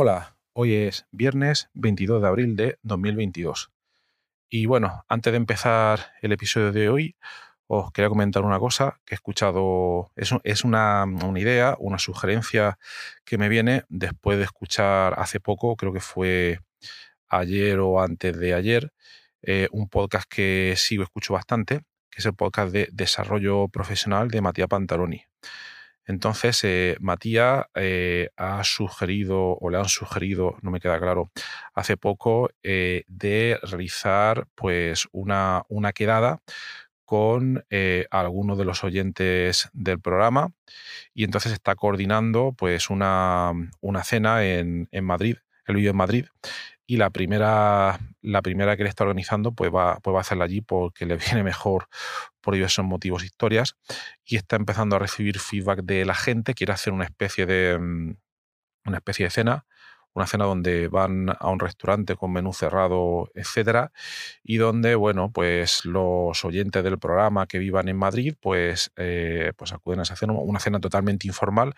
Hola, hoy es viernes 22 de abril de 2022. Y bueno, antes de empezar el episodio de hoy, os quería comentar una cosa que he escuchado, es, es una, una, idea, una sugerencia que me viene después de escuchar hace poco, creo que fue ayer o antes de ayer, eh, un podcast que sigo escucho bastante, que es el podcast de desarrollo profesional de Matías Pantaloni. Entonces, eh, Matías eh, ha sugerido, o le han sugerido, no me queda claro, hace poco, eh, de realizar pues una, una quedada con eh, algunos de los oyentes del programa y entonces está coordinando pues una, una cena en, en Madrid, el vídeo en Madrid y la primera, la primera que le está organizando pues va, pues va a hacerla allí porque le viene mejor por diversos motivos, historias, y está empezando a recibir feedback de la gente, quiere hacer una especie de, mm, una especie de cena, una cena donde van a un restaurante con menú cerrado, etcétera, y donde, bueno, pues los oyentes del programa que vivan en Madrid, pues, eh, pues acuden a esa cena, una cena totalmente informal,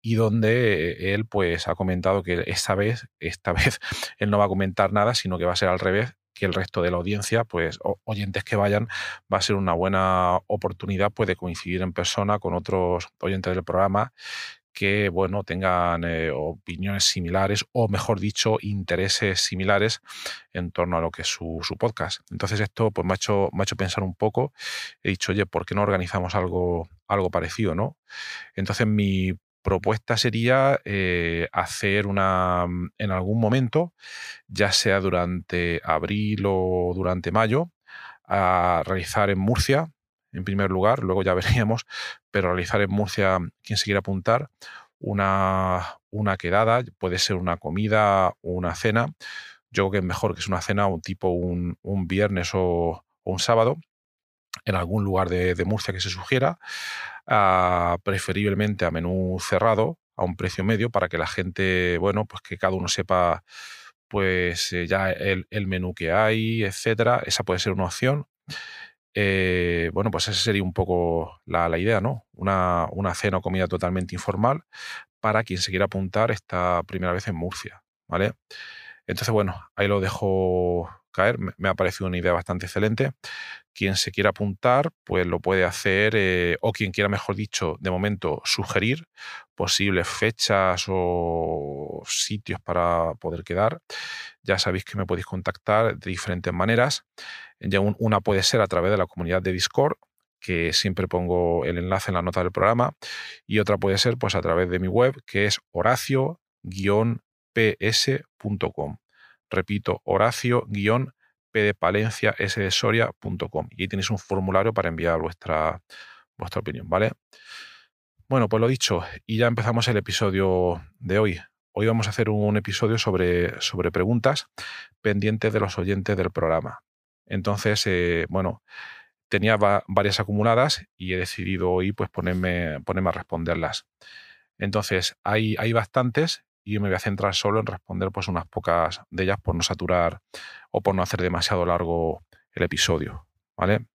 y donde él, pues, ha comentado que esta vez, esta vez, él no va a comentar nada, sino que va a ser al revés, que el resto de la audiencia, pues oyentes que vayan, va a ser una buena oportunidad pues, de coincidir en persona con otros oyentes del programa que bueno, tengan eh, opiniones similares o, mejor dicho, intereses similares en torno a lo que es su, podcast. Entonces esto pues, me, ha hecho, me ha hecho pensar un poco. He dicho, oye, ¿por qué no organizamos algo, algo parecido? ¿no? Entonces mi propuesta sería eh, hacer una, en algún momento, ya sea durante abril o durante mayo, a realizar en Murcia, en primer lugar, luego ya veríamos, pero realizar en Murcia, quien se quiera apuntar, una, una quedada, puede ser una comida una cena. Yo creo que es mejor que es una cena, un tipo un, un viernes o, un sábado, en algún lugar de, de Murcia que se sugiera, uh, preferiblemente a menú cerrado, a un precio medio, para que la gente, bueno, pues que cada uno sepa pues eh, ya el, el, menú que hay, etcétera. Esa puede ser una opción. Eh, bueno, pues esa sería un poco la, idea, ¿no? Una, cena o comida totalmente informal para quien se quiera apuntar esta primera vez en Murcia, ¿vale? Entonces, bueno, ahí lo dejo caer. Me ha parecido una idea bastante excelente. Quien se quiera apuntar, pues lo puede hacer, eh, o quien quiera, mejor dicho, de momento sugerir posibles fechas o sitios para poder quedar. Ya sabéis que me podéis contactar de diferentes maneras. Ya un, una puede ser a través de la comunidad de Discord, que siempre pongo el enlace en la nota del programa, y otra puede ser pues a través de mi web, que es horacio-ps.com. Repito, horacio-p de Palencia, s de Soria.com. Y ahí tenéis un formulario para enviar vuestra, vuestra opinión, ¿vale? Bueno, pues lo dicho, y ya empezamos el episodio de hoy. Hoy vamos a hacer un episodio sobre, sobre preguntas pendientes de los oyentes del programa. Entonces, eh, bueno, tenía va varias acumuladas y he decidido hoy pues ponerme, ponerme a responderlas. Entonces, hay, hay bastantes y me voy a centrar solo en responder pues unas pocas de ellas por no saturar o por no hacer demasiado largo el episodio, ¿vale?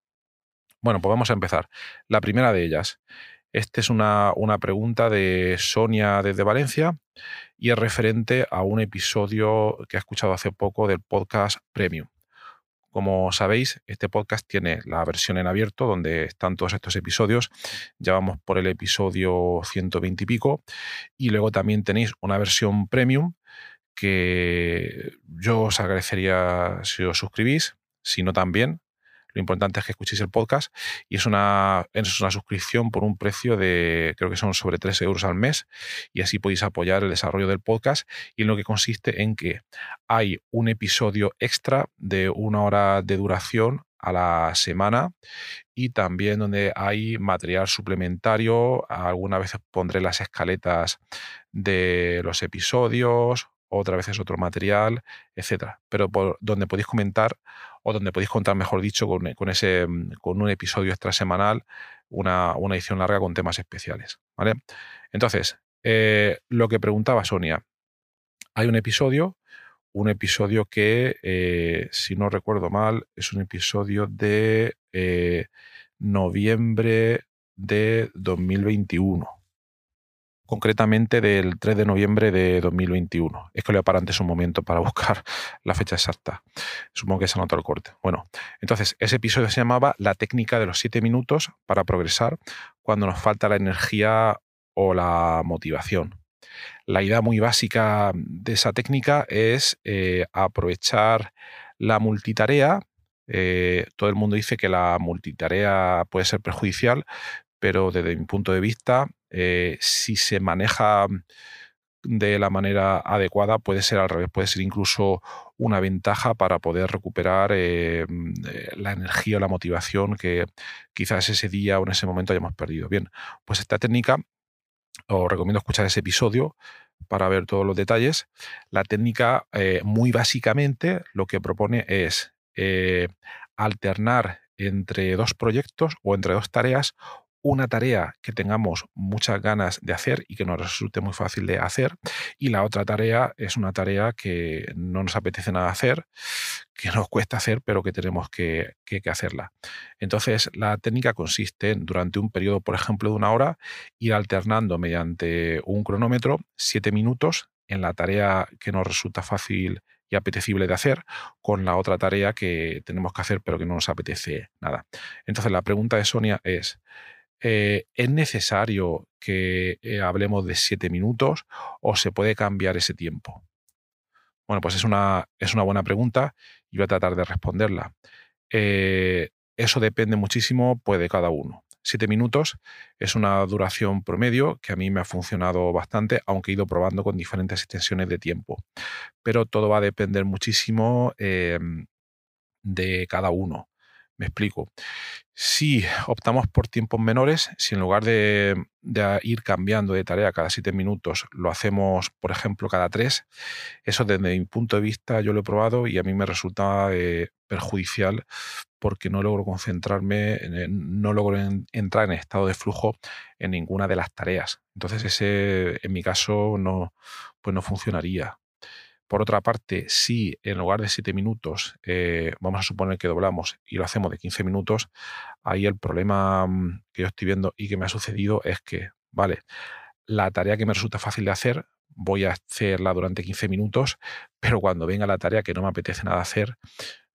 Bueno, pues vamos a empezar. La primera de ellas. Esta es una, una pregunta de Sonia desde Valencia y es referente a un episodio que ha escuchado hace poco del podcast Premium. Como sabéis, este podcast tiene la versión en abierto, donde están todos estos episodios. Ya vamos por el episodio 120 y pico. Y luego también tenéis una versión premium que yo os agradecería si os suscribís, si no también, lo importante es que escuchéis el podcast y es una, es una suscripción por un precio de, creo que son sobre 3 euros al mes y así podéis apoyar el desarrollo del podcast y en lo que consiste en que hay un episodio extra de una hora de duración a la semana y también donde hay material suplementario. Algunas veces pondré las escaletas de los episodios, otra vez es otro material, etcétera. Pero por donde podéis comentar o donde podéis contar, mejor dicho, con, ese, mm, con un episodio extra semanal, una, edición larga con temas especiales. ¿vale? Entonces, eh, lo que preguntaba Sonia, hay un episodio, un episodio que, eh, si no recuerdo mal, es un episodio de eh, noviembre de 2021 concretamente del 3 de noviembre de 2021. Es que lo voy un momento para buscar la fecha exacta. Supongo que se anotó el corte. Bueno, entonces ese episodio se llamaba La técnica de los 7 minutos para progresar cuando nos falta la energía o la motivación. La idea muy básica de esa técnica es eh, aprovechar la multitarea. Eh, todo el mundo dice que la multitarea puede ser perjudicial, pero desde mi punto de vista, eh, si se maneja de la manera adecuada, puede ser al revés, puede ser incluso una ventaja para poder recuperar eh, mm, eh, la energía o la motivación que quizás ese día o en ese momento hayamos perdido. Bien, pues esta técnica, os recomiendo escuchar ese episodio para ver todos los detalles. La técnica, muy básicamente, lo que propone es alternar entre dos proyectos o entre dos tareas una tarea que tengamos muchas ganas de hacer y que nos resulte muy fácil de hacer y la otra tarea es una tarea que no nos apetece nada hacer, que nos cuesta hacer pero que tenemos que, hacerla. Entonces la técnica consiste en durante un periodo, por ejemplo, de una hora, ir alternando mediante un cronómetro siete minutos en la tarea que nos resulta fácil y apetecible de hacer con la otra tarea que tenemos que hacer pero que no nos apetece nada. Entonces la pregunta de Sonia es, eh, ¿es necesario que eh, hablemos de siete minutos o se puede cambiar ese tiempo? Bueno, pues es una, es una buena pregunta y voy a tratar de responderla. Eh, eso depende muchísimo pues, de cada uno. Siete minutos es una duración promedio que a mí me ha funcionado bastante, aunque he ido probando con diferentes extensiones de tiempo. Pero todo va a depender muchísimo em, de cada uno. Me explico. Si optamos por tiempos menores, si en lugar de, ir cambiando de tarea cada siete minutos, lo hacemos, por ejemplo, cada tres, eso desde mi punto de vista yo lo he probado y a mí me resulta eh, perjudicial porque no logro concentrarme, no logro entrar en estado de flujo en ninguna de las tareas. Entonces ese, en mi caso, no, pues no funcionaría. Por otra parte, si en lugar de 7 minutos eh, vamos a suponer que doblamos y lo hacemos de 15 minutos, ahí el problema mm, que yo estoy viendo y que me ha sucedido es que, vale, la tarea que me resulta fácil de hacer, voy a hacerla durante 15 minutos, pero cuando venga la tarea que no me apetece nada hacer,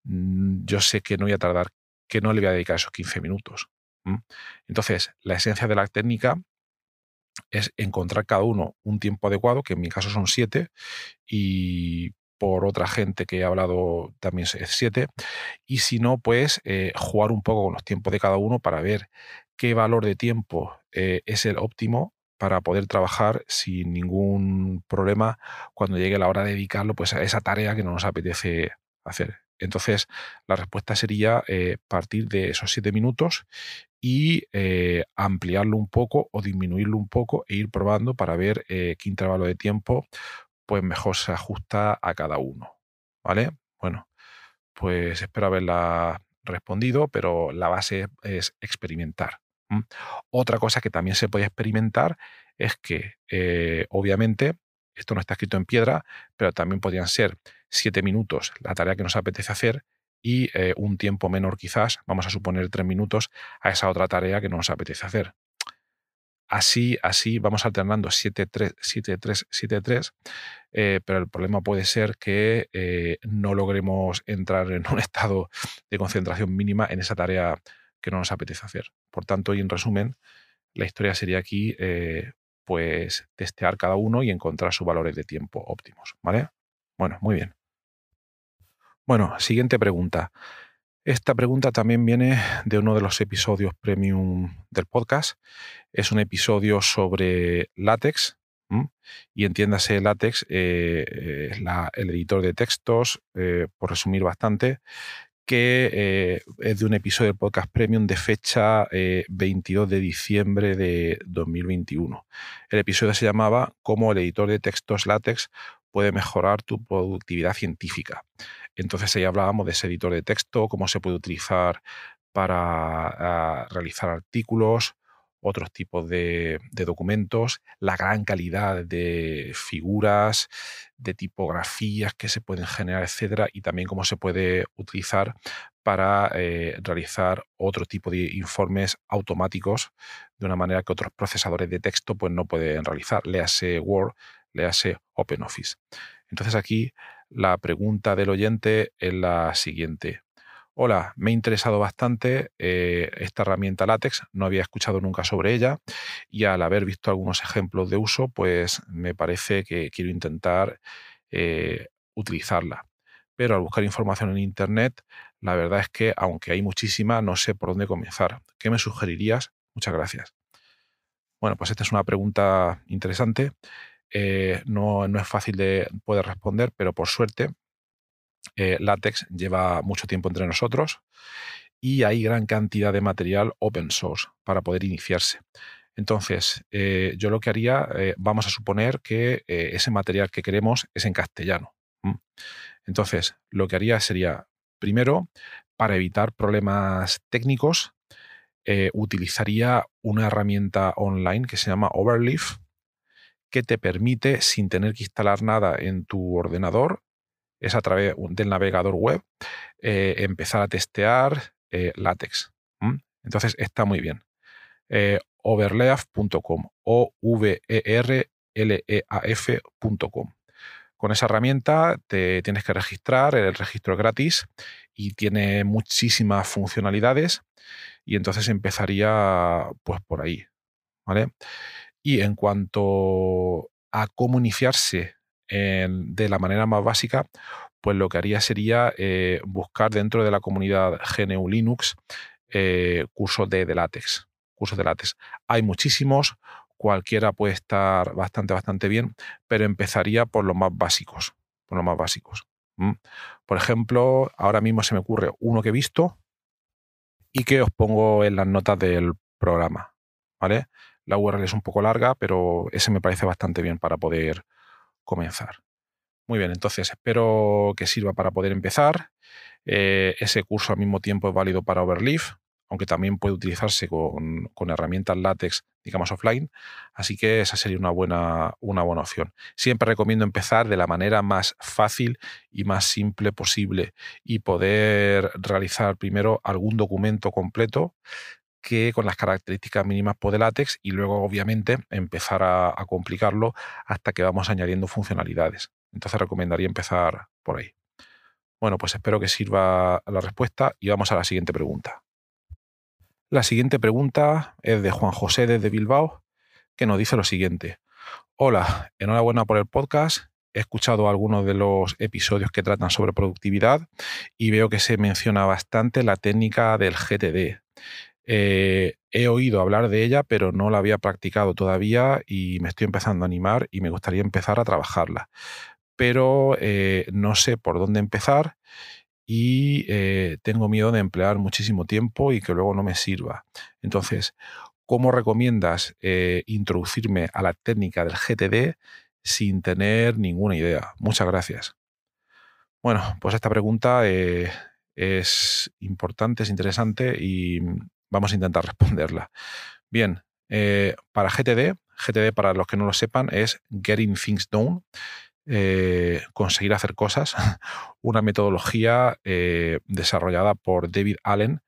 mm, yo sé que no voy a tardar, que no le voy a dedicar esos 15 minutos. Entonces, la esencia de la técnica es encontrar cada uno un tiempo adecuado, que en mi caso son siete, y por otra gente que he hablado también es siete, y si no, pues eh, jugar un poco con los tiempos de cada uno para ver qué valor de tiempo eh, es el óptimo para poder trabajar sin ningún problema cuando llegue la hora de dedicarlo pues, a esa tarea que no nos apetece hacer. Entonces, la respuesta sería eh, partir de esos siete minutos y eh, ampliarlo un poco o disminuirlo un poco e ir probando para ver eh, qué intervalo de tiempo pues mejor se ajusta a cada uno. ¿Vale? Bueno, pues espero haberla respondido, pero la base es experimentar. Otra cosa que también se puede experimentar es que, obviamente, esto no está escrito en piedra, pero también podrían ser siete minutos la tarea que nos apetece hacer y eh, un tiempo menor quizás, vamos a suponer tres minutos, a esa otra tarea que nos apetece hacer. Así, así vamos alternando 7-3, 7-3, 7-3, pero el problema puede ser que eh, no logremos entrar en un estado de concentración mínima en esa tarea que no nos apetece hacer. Por tanto, y en resumen, la historia sería aquí, eh, pues, testear cada uno y encontrar sus valores de tiempo óptimos, ¿vale? Bueno, muy bien. Bueno, siguiente pregunta. Esta pregunta también viene de uno de los episodios premium del podcast. Es un episodio sobre látex. Y entiéndase, látex eh, es el editor de textos, eh, por resumir bastante, que eh, es de un episodio del podcast premium de fecha 22 de diciembre de 2021. El episodio se llamaba Cómo el editor de textos látex puede mejorar tu productividad científica. Entonces ahí hablábamos de ese editor de texto, cómo se puede utilizar para ah, realizar artículos, otros tipos de, documentos, la gran calidad de figuras, de tipografías que se pueden generar, etcétera, y también cómo se puede utilizar para eh, realizar otro tipo de informes automáticos de una manera que otros procesadores de texto pues, no pueden realizar. Léase Word, léase OpenOffice. Entonces aquí la pregunta del oyente es la siguiente. Hola, me ha interesado bastante eh, esta herramienta látex, no había escuchado nunca sobre ella y al haber visto algunos ejemplos de uso, pues me parece que quiero intentar eh, utilizarla. Pero al buscar información en Internet, la verdad es que aunque hay muchísima, no sé por dónde comenzar. ¿Qué me sugerirías? Muchas gracias. Bueno, pues esta es una pregunta interesante eh, no, es fácil de poder responder, pero por suerte eh, Latex lleva mucho tiempo entre nosotros y hay gran cantidad de material open source para poder iniciarse. Entonces, eh, yo lo que haría, vamos a suponer que ese material que queremos es en castellano. Entonces, lo que haría sería, primero, para evitar problemas técnicos, utilizaría una herramienta online que se llama Overleaf, que te permite, sin tener que instalar nada en tu ordenador, es a través del navegador web, eh, empezar a testear eh, látex. Entonces está muy bien. Eh, overleaf.com o v e r l e a. Con esa herramienta te tienes que registrar, el registro es gratis y tiene muchísimas funcionalidades y entonces empezaría pues por ahí, ¿vale? Y en cuanto a cómo iniciarse de la manera más básica, pues lo que haría sería eh, buscar dentro de la comunidad GNU Linux eh, cursos de, de, látex. Cursos de látex. Hay muchísimos, cualquiera puede estar bastante, bastante bien, pero empezaría por los más básicos. Por los más básicos. Por ejemplo, ahora mismo se me ocurre uno que he visto y que os pongo en las notas del programa. ¿Vale? La URL es un poco larga, pero ese me parece bastante bien para poder comenzar. Muy bien, entonces espero que sirva para poder empezar. Eh, ese curso al mismo tiempo es válido para Overleaf, aunque también puede utilizarse con, herramientas látex, digamos, offline. Así que esa sería una buena, una buena opción. Siempre recomiendo empezar de la manera más fácil y más simple posible y poder realizar primero algún documento completo que con las características mínimas de látex y luego obviamente empezar a, complicarlo hasta que vamos añadiendo funcionalidades. Entonces recomendaría empezar por ahí. Bueno, pues espero que sirva la respuesta y vamos a la siguiente pregunta. La siguiente pregunta es de Juan José desde Bilbao, que nos dice lo siguiente. Hola, enhorabuena por el podcast. He escuchado algunos de los episodios que tratan sobre productividad y veo que se menciona bastante la técnica del GTD. Eh, he oído hablar de ella, pero no la había practicado todavía y me estoy empezando a animar y me gustaría empezar a trabajarla. Pero eh, no sé por dónde empezar y eh, tengo miedo de emplear muchísimo tiempo y que luego no me sirva. Entonces, ¿cómo recomiendas introducirme a la técnica del GTD sin tener ninguna idea? Muchas gracias. Bueno, pues esta pregunta es importante, es interesante y Vamos a intentar responderla. Bien, eh, para GTD, GTD para los que no lo sepan es Getting Things Done, eh, conseguir hacer cosas, una metodología eh, desarrollada por David Allen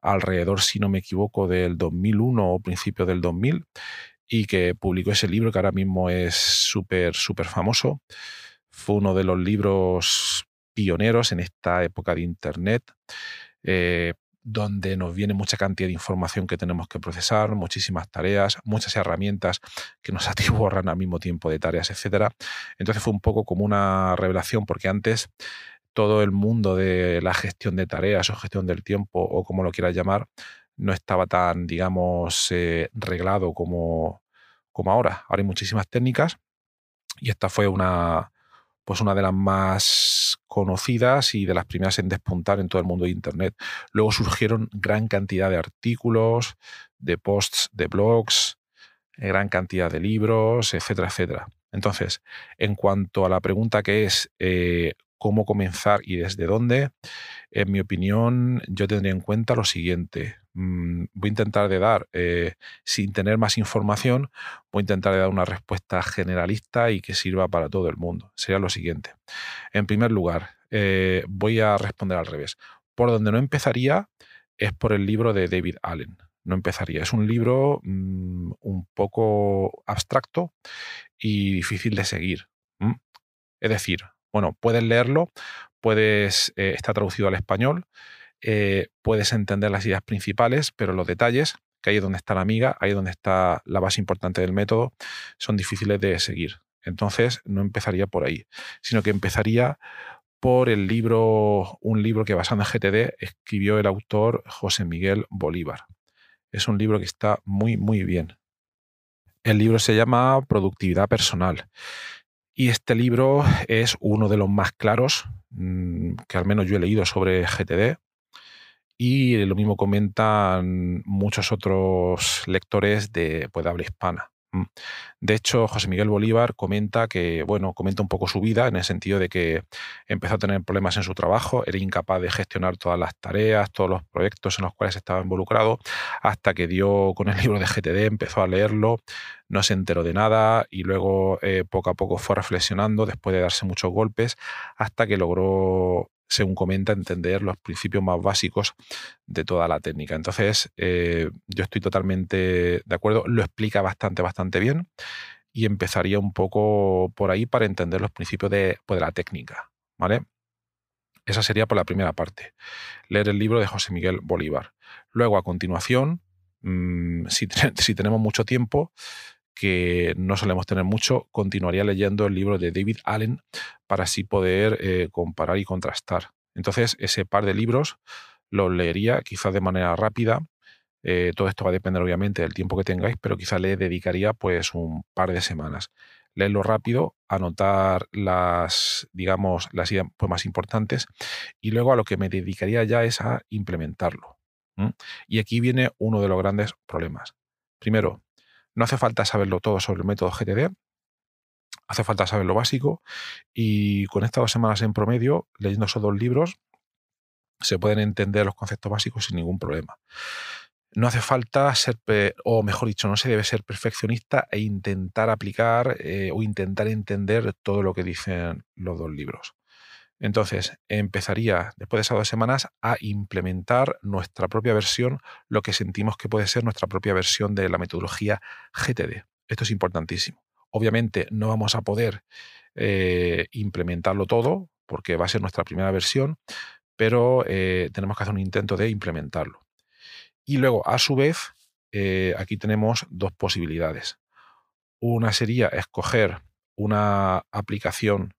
alrededor, si no me equivoco, del 2001 o principio del 2000 y que publicó ese libro que ahora mismo es súper, súper famoso. Fue uno de los libros pioneros en esta época de Internet donde nos viene mucha cantidad de información que tenemos que procesar, muchísimas tareas, muchas herramientas que nos atiborran al mismo tiempo de tareas, etc. Entonces fue un poco como una revelación, porque antes todo el mundo de la gestión de tareas o gestión del tiempo, o como lo quieras llamar, no estaba tan, digamos, eh, reglado como, como ahora. Ahora hay muchísimas técnicas y esta fue una, pues una de las más conocidas y de las primeras en despuntar en todo el mundo de Internet. Luego surgieron gran cantidad de artículos, de posts de blogs, gran cantidad de libros, etcétera, etcétera. Entonces, en cuanto a la pregunta que es eh, cómo comenzar y desde dónde, en mi opinión, yo tendría en cuenta lo siguiente. Mm, voy a intentar de dar, eh, sin tener más información, voy a intentar de dar una respuesta generalista y que sirva para todo el mundo. Sería lo siguiente. En primer lugar, eh, voy a responder al revés. Por donde no empezaría es por el libro de David Allen. No empezaría. Es un libro mm, un poco abstracto y difícil de seguir. Es decir, bueno, puedes leerlo, puedes, eh, está traducido al español, eh, puedes entender las ideas principales, pero los detalles, que ahí es donde está la amiga, ahí es donde está la base importante del método, son difíciles de seguir. Entonces, no empezaría por ahí, sino que empezaría por el libro, un libro que basado en GTD escribió el autor José Miguel Bolívar. Es un libro que está muy, muy bien. El libro se llama Productividad Personal. Y este libro es uno de los más claros mm, que al menos yo he leído sobre GTD. Y lo mismo comentan muchos otros lectores de, pues, de habla hispana. Mm. De hecho, José Miguel Bolívar comenta que, bueno, comenta un poco su vida en el sentido de que empezó a tener problemas en su trabajo, era incapaz de gestionar todas las tareas, todos los proyectos en los cuales estaba involucrado, hasta que dio con el libro de GTD, empezó a leerlo, no se enteró de nada y luego eh, poco a poco fue reflexionando después de darse muchos golpes hasta que logró según comenta, entender los principios más básicos de toda la técnica. Entonces, eh, yo estoy totalmente de acuerdo, lo explica bastante, bastante bien y empezaría un poco por ahí para entender los principios de, pues, la técnica. ¿vale? Esa sería por la primera parte, leer el libro de José Miguel Bolívar. Luego, a continuación, mm, si, si tenemos mucho tiempo, que no solemos tener mucho, continuaría leyendo el libro de David Allen para así poder eh, comparar y contrastar. Entonces, ese par de libros los leería quizás de manera rápida. Eh, todo esto va a depender obviamente del tiempo que tengáis, pero quizás le dedicaría pues un par de semanas. Leerlo rápido, anotar las, digamos, las ideas pues, más importantes y luego a lo que me dedicaría ya es a implementarlo. Y aquí viene uno de los grandes problemas. Primero, no hace falta saberlo todo sobre el método GTD, hace falta saber lo básico y con estas dos semanas en promedio, leyendo esos dos libros, se pueden entender los conceptos básicos sin ningún problema. No hace falta ser, o mejor dicho, no se debe ser perfeccionista e intentar aplicar eh, o intentar entender todo lo que dicen los dos libros. Entonces, empezaría después de esas dos semanas a implementar nuestra propia versión, lo que sentimos que puede ser nuestra propia versión de la metodología GTD. Esto es importantísimo. Obviamente no vamos a poder eh, implementarlo todo porque va a ser nuestra primera versión, pero eh, tenemos que hacer un intento de implementarlo. Y luego, a su vez, eh, aquí tenemos dos posibilidades. Una sería escoger una aplicación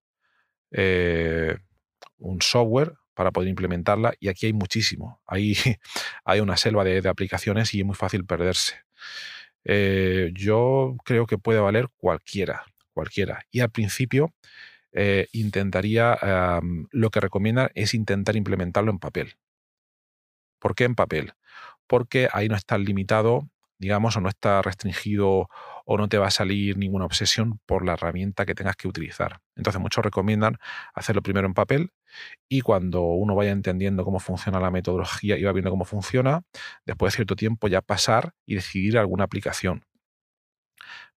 un software para poder implementarla y aquí hay muchísimo. Hay, hay una selva de, aplicaciones y es muy fácil perderse. Eh, yo creo que puede valer cualquiera, cualquiera. Y al principio eh, intentaría, lo que recomienda es intentar implementarlo en papel. ¿Por qué en papel? Porque ahí no está limitado, digamos, o no está restringido o no te va a salir ninguna obsesión por la herramienta que tengas que utilizar. Entonces muchos recomiendan hacerlo primero en papel y cuando uno vaya entendiendo cómo funciona la metodología y va viendo cómo funciona, después de cierto tiempo ya pasar y decidir alguna aplicación.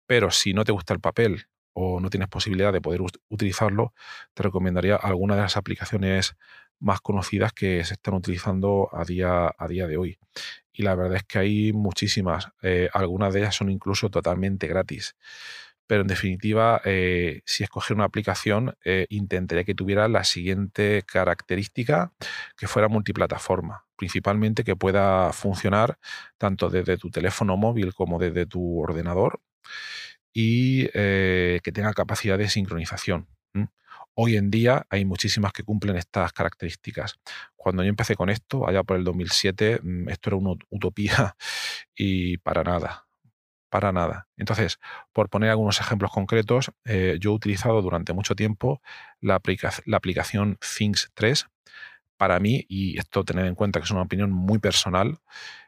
Pero si no te gusta el papel o no tienes posibilidad de poder utilizarlo, te recomendaría alguna de las aplicaciones más conocidas que se están utilizando a día, a día de hoy y la verdad es que hay muchísimas. Eh, algunas de ellas son incluso totalmente gratis. Pero en definitiva, eh, si escoger una aplicación, eh, intentaría que tuviera la siguiente característica, que fuera multiplataforma, principalmente que pueda funcionar tanto desde tu teléfono móvil como desde tu ordenador y eh, que tenga capacidad de sincronización. Hoy en día hay muchísimas que cumplen estas características. Cuando yo empecé con esto, allá por el 2007, mm, esto era una utopía y para nada, para nada. Entonces, por poner algunos ejemplos concretos, eh, yo he utilizado durante mucho tiempo la, la aplicación Things 3. Para mí, y esto tener en cuenta que es una opinión muy personal,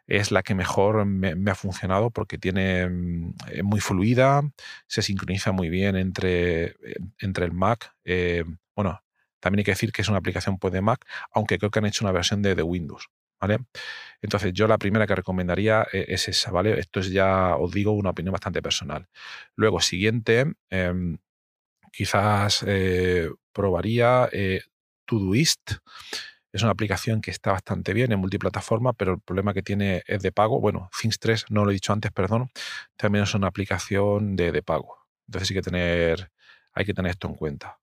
es la que mejor me, ha funcionado porque tiene mm, es muy fluida, se sincroniza muy bien entre, eh, entre el Mac. Eh, bueno, también hay que decir que es una aplicación pues, de Mac, aunque creo que han hecho una versión de, de Windows. ¿Vale? Entonces, yo la primera que recomendaría eh, es esa, ¿vale? Esto es ya, os digo, una opinión bastante personal. Luego, siguiente, em, quizás probaría Todoist. Es una aplicación que está bastante bien en multiplataforma, pero el problema que tiene es de pago. Bueno, Things 3, no lo he dicho antes, perdón, también es una aplicación de, pago. Entonces hay que tener, hay que tener esto en cuenta.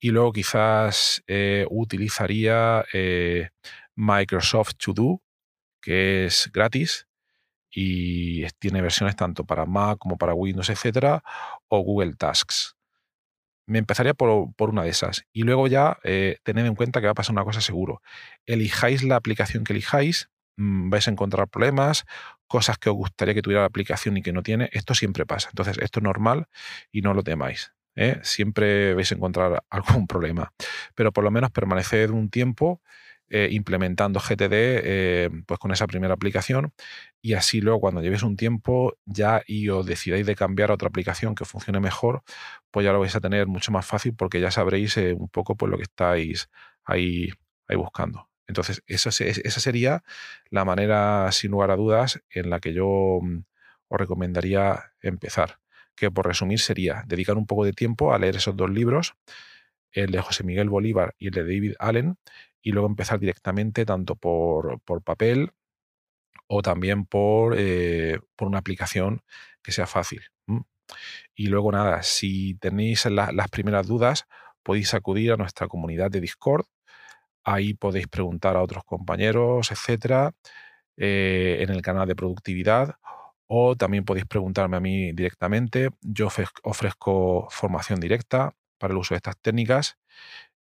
Y luego quizás eh, utilizaría eh, Microsoft To Do, que es gratis y tiene versiones tanto para Mac como para Windows, etcétera, o Google Tasks me empezaría por, una de esas. Y luego ya eh, tened en cuenta que va a pasar una cosa seguro. Elijáis la aplicación que elijáis, mm, vais a encontrar problemas, cosas que os gustaría que tuviera la aplicación y que no tiene. Esto siempre pasa. Entonces, esto es normal y no lo temáis. ¿eh? Siempre vais a encontrar algún problema. Pero por lo menos permaneced un tiempo eh, implementando GTD eh, pues con esa primera aplicación y así luego cuando llevéis un tiempo ya y os decidáis de cambiar a otra aplicación que funcione mejor, pues ya lo vais a tener mucho más fácil porque ya sabréis eh, un poco pues, lo que estáis ahí, ahí buscando. Entonces, esa, esa sería la manera, sin lugar a dudas, en la que yo mm, os recomendaría empezar. Que por resumir sería dedicar un poco de tiempo a leer esos dos libros, el de José Miguel Bolívar y el de David Allen, y luego empezar directamente tanto por, papel o también por, eh, por, una aplicación que sea fácil. Y luego nada, si tenéis las primeras dudas, podéis acudir a nuestra comunidad de Discord. Ahí podéis preguntar a otros compañeros, etcétera, eh, en el canal de productividad. O también podéis preguntarme a mí directamente. Yo ofrezco formación directa para el uso de estas técnicas.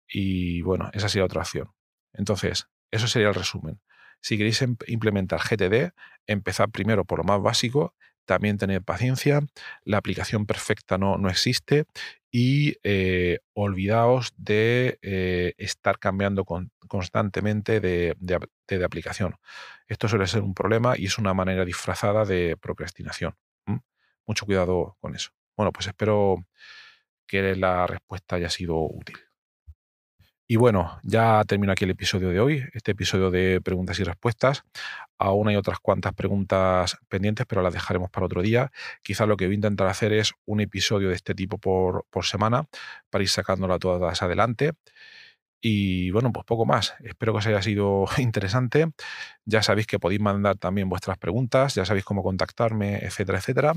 Y bueno, esa sería otra opción. Entonces, eso sería el resumen. Si queréis em, implementar GTD, empezad primero por lo más básico, también tened paciencia, la aplicación perfecta no, no existe y eh, olvidaos de eh, estar cambiando constantemente de, aplicación. Esto suele ser un problema y es una manera disfrazada de procrastinación. Mucho cuidado con eso. Bueno, pues espero que la respuesta haya sido útil. Y bueno, ya termino aquí el episodio de hoy, este episodio de preguntas y respuestas. Aún hay otras cuantas preguntas pendientes, pero las dejaremos para otro día. Quizás lo que voy a intentar hacer es un episodio de este tipo por, semana para ir sacándolas todas adelante. Y bueno, pues poco más. Espero que os haya sido interesante. Ya sabéis que podéis mandar también vuestras preguntas, ya sabéis cómo contactarme, etcétera, etcétera.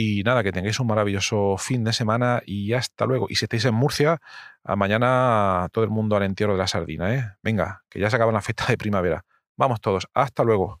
Y nada, que tengáis un maravilloso fin de semana y hasta luego. Y si estáis en Murcia, mañana todo el mundo al entierro de la sardina, ¿eh? Venga, que ya se acaba la fiesta de primavera. Vamos todos, hasta luego.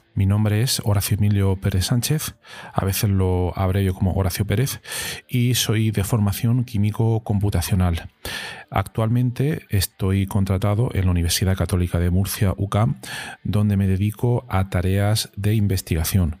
Mi nombre es Horacio Emilio Pérez Sánchez, a veces lo yo como Horacio Pérez, y soy de formación químico computacional. Actualmente estoy contratado en la Universidad Católica de Murcia, UCAM, donde me dedico a tareas de investigación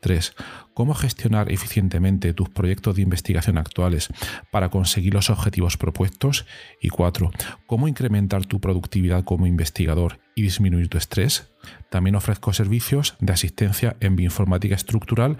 3. ¿Cómo gestionar eficientemente tus proyectos de investigación actuales para conseguir los objetivos propuestos? Y 4. ¿Cómo incrementar tu productividad como investigador y disminuir tu estrés? También ofrezco servicios de asistencia en bioinformática estructural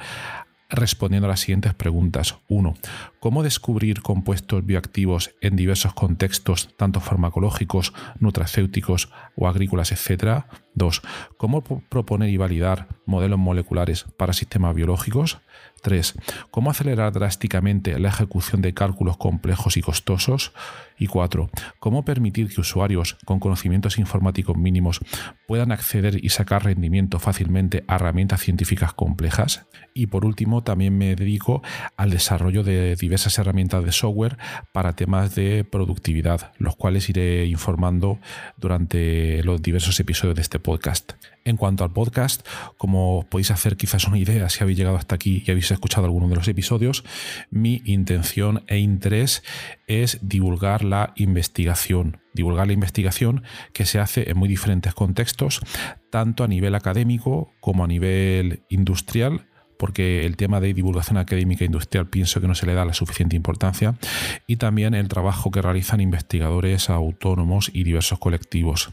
respondiendo a las siguientes preguntas. 1. ¿Cómo descubrir compuestos bioactivos en diversos contextos, tanto farmacológicos, nutracéuticos o agrícolas, etcétera? 2. ¿Cómo proponer y validar modelos moleculares para sistemas biológicos? 3. ¿Cómo acelerar drásticamente la ejecución de cálculos complejos y costosos? Y 4. ¿Cómo permitir que usuarios con conocimientos informáticos mínimos puedan acceder y sacar rendimiento fácilmente a herramientas científicas complejas? Y por último, también me dedico al desarrollo de diversas herramientas de software para temas de productividad, los cuales iré informando durante los diversos episodios de este podcast. En cuanto al podcast, como podéis hacer quizás una idea si habéis llegado hasta aquí y habéis escuchado alguno de los episodios, mi intención e interés es divulgar la investigación. Divulgar la investigación que se hace en muy diferentes contextos, tanto a nivel académico como a nivel industrial porque el tema de divulgación académica e industrial pienso que no se le da la suficiente importancia, y también el trabajo que realizan investigadores autónomos y diversos colectivos.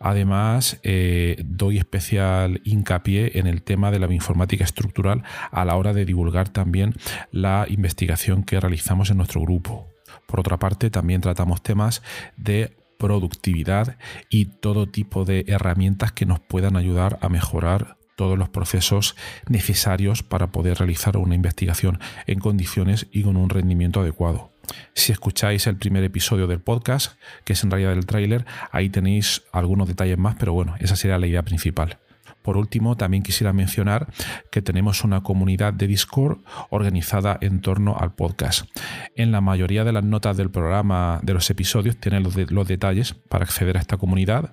Además, eh, doy especial hincapié en el tema de la informática estructural a la hora de divulgar también la investigación que realizamos en nuestro grupo. Por otra parte, también tratamos temas de productividad y todo tipo de herramientas que nos puedan ayudar a mejorar todos los procesos necesarios para poder realizar una investigación en condiciones y con un rendimiento adecuado. Si escucháis el primer episodio del podcast, que es en realidad el tráiler, ahí tenéis algunos detalles más, pero bueno, esa sería la idea principal. Por último, también quisiera mencionar que tenemos una comunidad de Discord organizada en torno al podcast. En la mayoría de las notas del programa, de los episodios, tienen los, los detalles para acceder a esta comunidad